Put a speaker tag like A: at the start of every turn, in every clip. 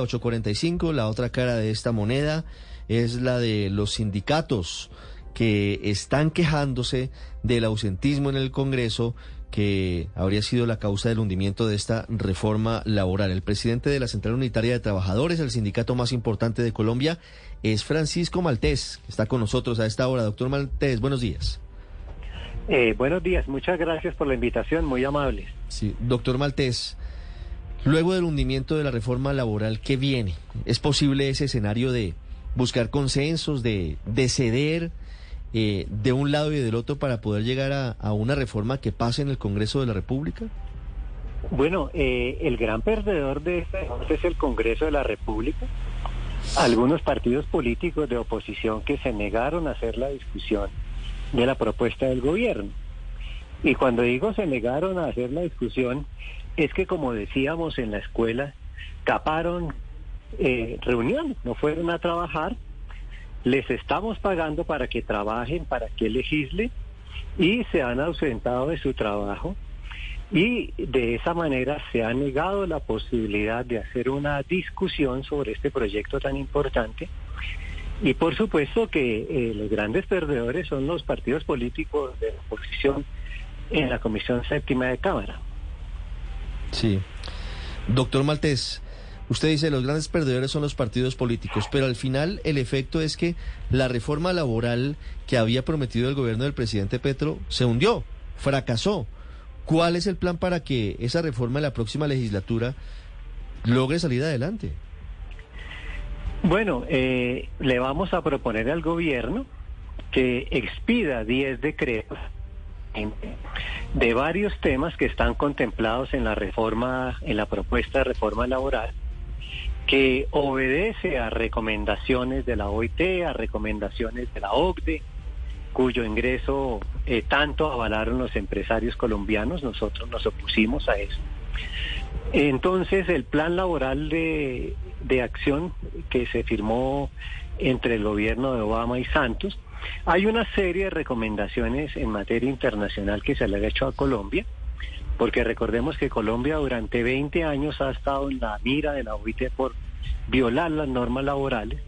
A: 845, la otra cara de esta moneda es la de los sindicatos que están quejándose del ausentismo en el Congreso que habría sido la causa del hundimiento de esta reforma laboral. El presidente de la Central Unitaria de Trabajadores, el sindicato más importante de Colombia, es Francisco Maltés, que está con nosotros a esta hora. Doctor Maltés, buenos días.
B: Eh, buenos días, muchas gracias por la invitación, muy amable.
A: Sí, doctor Maltés, luego del hundimiento de la reforma laboral, ¿qué viene? ¿Es posible ese escenario de buscar consensos, de, de ceder eh, de un lado y del otro para poder llegar a, a, una reforma que pase en el Congreso de la República?
B: Bueno, eh, el gran perdedor de este es el Congreso de la República. Algunos partidos políticos de oposición que se negaron a hacer la discusión de la propuesta del gobierno. Y cuando digo se negaron a hacer la discusión, es que como decíamos en la escuela, caparon eh, reunión, no fueron a trabajar, les estamos pagando para que trabajen, para que legislen, y se han ausentado de su trabajo. Y de esa manera se ha negado la posibilidad de hacer una discusión sobre este proyecto tan importante. Y por supuesto que eh, los grandes perdedores son los partidos políticos de la oposición en la Comisión Séptima de Cámara.
A: Sí. Doctor Maltés, usted dice los grandes perdedores son los partidos políticos, pero al final el efecto es que la reforma laboral que había prometido el gobierno del presidente Petro se hundió, fracasó. ¿Cuál es el plan para que esa reforma en la próxima legislatura logre salir adelante?
B: Bueno, eh, le vamos a proponer al gobierno que expida 10 decretos de varios temas que están contemplados en la reforma, en la propuesta de reforma laboral, que obedece a recomendaciones de la OIT, a recomendaciones de la OCDE, cuyo ingreso eh, tanto avalaron los empresarios colombianos, nosotros nos opusimos a eso. Entonces, el plan laboral de, de acción que se firmó entre el gobierno de Obama y Santos, hay una serie de recomendaciones en materia internacional que se le ha hecho a Colombia, porque recordemos que Colombia durante 20 años ha estado en la mira de la OIT por violar las normas laborales.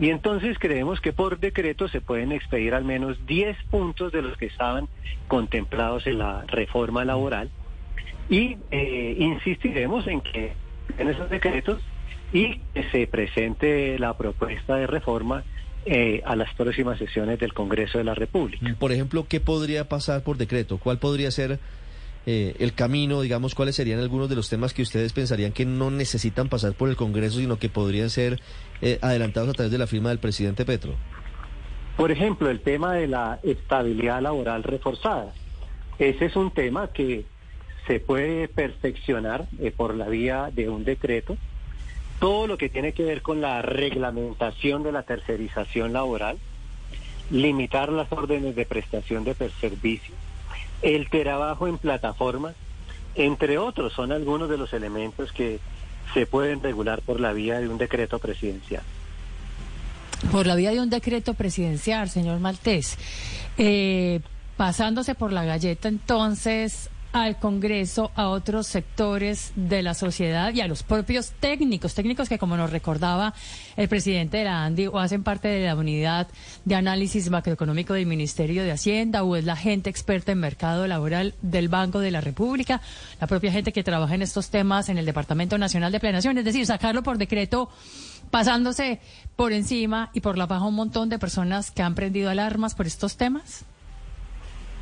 B: Y entonces creemos que por decreto se pueden expedir al menos 10 puntos de los que estaban contemplados en la reforma laboral. Y eh, insistiremos en que en esos decretos y que se presente la propuesta de reforma eh, a las próximas sesiones del Congreso de la República.
A: Por ejemplo, ¿qué podría pasar por decreto? ¿Cuál podría ser eh, el camino? Digamos, ¿cuáles serían algunos de los temas que ustedes pensarían que no necesitan pasar por el Congreso, sino que podrían ser eh, adelantados a través de la firma del presidente Petro?
B: Por ejemplo, el tema de la estabilidad laboral reforzada. Ese es un tema que se puede perfeccionar eh, por la vía de un decreto todo lo que tiene que ver con la reglamentación de la tercerización laboral, limitar las órdenes de prestación de servicio, el trabajo en plataformas, entre otros, son algunos de los elementos que se pueden regular por la vía de un decreto presidencial.
C: Por la vía de un decreto presidencial, señor Maltés. Eh, pasándose por la galleta, entonces, al Congreso, a otros sectores de la sociedad y a los propios técnicos, técnicos que como nos recordaba el presidente de la ANDI o hacen parte de la unidad de análisis macroeconómico del Ministerio de Hacienda o es la gente experta en mercado laboral del Banco de la República, la propia gente que trabaja en estos temas en el Departamento Nacional de Planeación, es decir, sacarlo por decreto pasándose por encima y por la baja un montón de personas que han prendido alarmas por estos temas.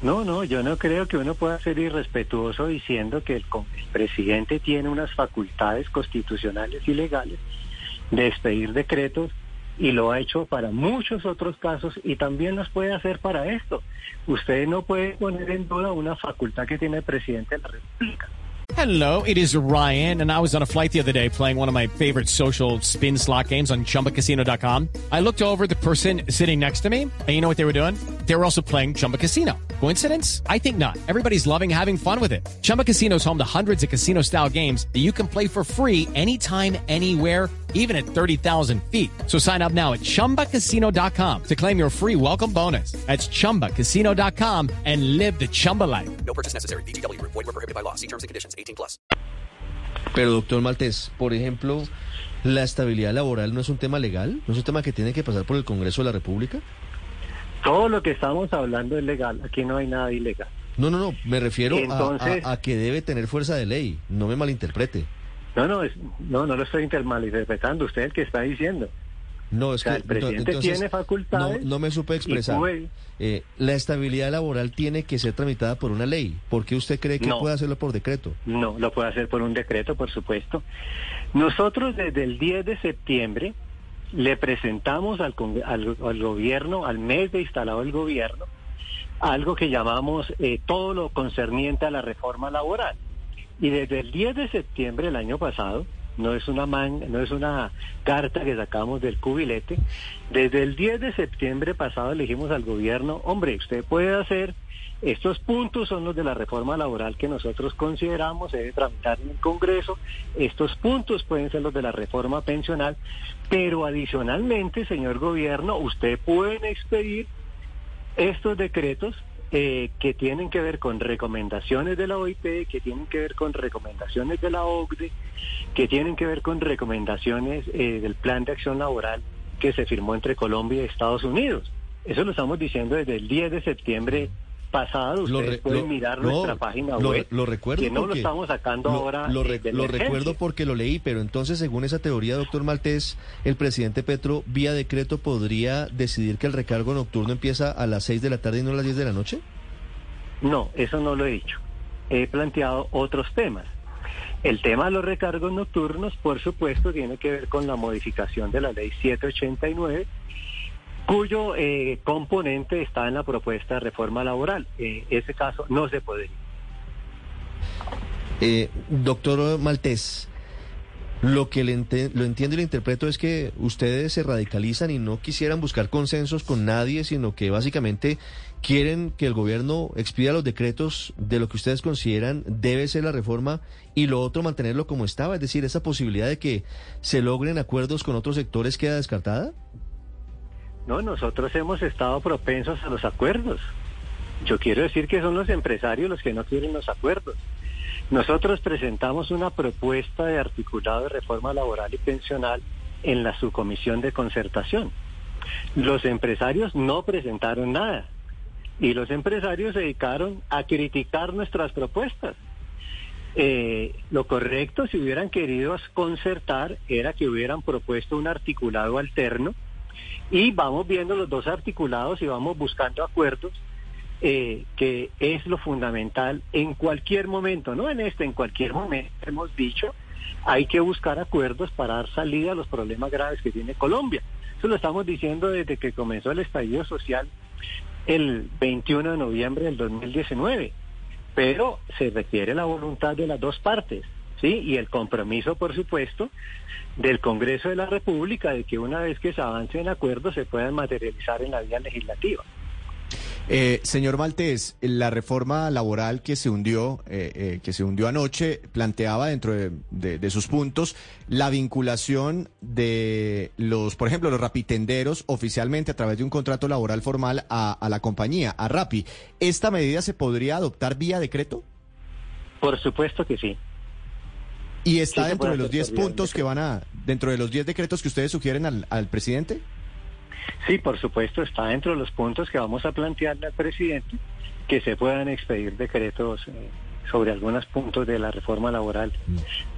B: No, no, yo no creo que uno pueda ser irrespetuoso diciendo que el, presidente tiene unas facultades constitucionales y legales de expedir decretos y lo ha hecho para muchos otros casos y también los puede hacer para esto. Usted no puede poner en duda una facultad que tiene el presidente de la República.
D: Hello, it is Ryan, and I was on a flight the other day playing one of my favorite social spin slot games on chumbacasino.com. I looked over the person sitting next to me, and you know what they were doing? They were also playing Chumba Casino. Coincidence? I think not. Everybody's loving having fun with it. Chumba Casino is home to hundreds of casino style games that you can play for free anytime, anywhere, even at 30,000 feet. So sign up now at chumbacasino.com to claim your free welcome bonus. That's chumbacasino.com and live the Chumba life.
E: No purchase necessary. VGW Group. Void were prohibited by law. See terms and conditions. 18 plus.
A: Pero doctor Maltés, por ejemplo, ¿la estabilidad laboral no es un tema legal? ¿No es un tema que tiene que pasar por el Congreso de la República?
B: Todo lo que estamos hablando es legal. Aquí no hay nada ilegal.
A: No, no, no, me refiero a-
B: Entonces-
A: a, a que debe tener fuerza de ley, no me malinterprete.
B: No, no, es- no, no lo estoy inter- malinterpretando. Usted es el que está diciendo.
A: No, es
B: O sea,
A: que
B: el presidente
A: entonces,
B: tiene facultades
A: No, no me supe expresar.
B: puede-
A: Eh, la estabilidad laboral tiene que ser tramitada por una ley. ¿Por qué usted cree que
B: No.
A: puede hacerlo por decreto?
B: No, lo puede hacer por un decreto, por supuesto. Nosotros desde el 10 de septiembre le presentamos al, al, al gobierno, al mes de instalado el gobierno, algo que llamamos eh, todo lo concerniente a la reforma laboral. Y desde el 10 de septiembre del año pasado, no es una man- no es una carta que sacamos del cubilete, desde el 10 de septiembre pasado le dijimos al gobierno, hombre, usted puede hacer estos puntos son los de la reforma laboral que nosotros consideramos se debe tramitar en el Congreso. Estos puntos pueden ser los de la reforma pensional, pero adicionalmente, señor gobierno, usted puede expedir estos decretos eh, que tienen que ver con recomendaciones de la OIT, que tienen que ver con recomendaciones de la OCDE, que tienen que ver con recomendaciones eh, del Plan de Acción Laboral que se firmó entre Colombia y Estados Unidos. Eso lo estamos diciendo desde el 10 de septiembre pasado.
A: Lo
B: Ustedes
A: re-
B: pueden
A: lo-
B: mirar
A: no,
B: nuestra página
A: lo-
B: web.
A: Lo recuerdo
B: que no lo estamos sacando
A: lo-
B: ahora.
A: Lo, re-
B: de
A: lo
B: emergencia.
A: recuerdo porque lo leí, pero entonces, según esa teoría, doctor Maltés, el presidente Petro, vía decreto, podría decidir que el recargo nocturno empieza a las 6 de la tarde y no a las 10 de la noche.
B: No, eso no lo he dicho. He planteado otros temas. El tema de los recargos nocturnos, por supuesto, tiene que ver con la modificación de la ley 789, cuyo eh, componente está en la propuesta de reforma laboral. En ese caso no se podría.
A: Eh, doctor Maltés, lo que le lo entiendo y le interpreto es que ustedes se radicalizan y no quisieran buscar consensos con nadie, sino que básicamente quieren que el gobierno expida los decretos de lo que ustedes consideran debe ser la reforma y lo otro mantenerlo como estaba, es decir, esa posibilidad de que se logren acuerdos con otros sectores queda descartada.
B: No, nosotros hemos estado propensos a los acuerdos. Yo quiero decir que son los empresarios los que no quieren los acuerdos. Nosotros presentamos una propuesta de articulado de reforma laboral y pensional en la subcomisión de concertación. Los empresarios no presentaron nada y los empresarios se dedicaron a criticar nuestras propuestas. Eh, lo correcto, si hubieran querido concertar, era que hubieran propuesto un articulado alterno y vamos viendo los dos articulados y vamos buscando acuerdos eh, que es lo fundamental en cualquier momento, no en este, en cualquier momento hemos dicho, hay que buscar acuerdos para dar salida a los problemas graves que tiene Colombia. Eso lo estamos diciendo desde que comenzó el estallido social el 21 de noviembre del 2019, pero se requiere la voluntad de las dos partes. ¿Sí? Y el compromiso, por supuesto, del Congreso de la República de que una vez que se avance en acuerdos se puedan materializar en la vía legislativa.
F: Eh, señor Maltés, la reforma laboral que se hundió, eh, eh, que se hundió anoche, planteaba dentro de, de- de sus puntos la vinculación de los, por ejemplo, los rapitenderos oficialmente a través de un contrato laboral formal a, a la compañía, a Rapi. ¿Esta medida se podría adoptar vía decreto?
B: Por supuesto que sí.
F: ¿Y está
B: Sí,
F: dentro de los
B: hacer
F: 10
B: por vía
F: puntos que van a, dentro de los 10 decretos que ustedes sugieren al, al presidente?
B: Sí, por supuesto, está dentro de los puntos que vamos a plantearle al presidente que se puedan expedir decretos eh, sobre algunos puntos de la reforma laboral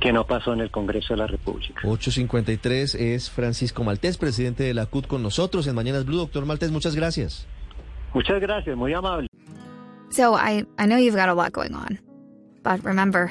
B: que no pasó en el Congreso de la República.
A: 853 es Francisco Maltés, presidente de la CUT con nosotros en Mañanas Blue. Doctor Maltés, muchas gracias.
B: Muchas gracias, muy amable.
G: So I, I know you've got a lot going on. But remember,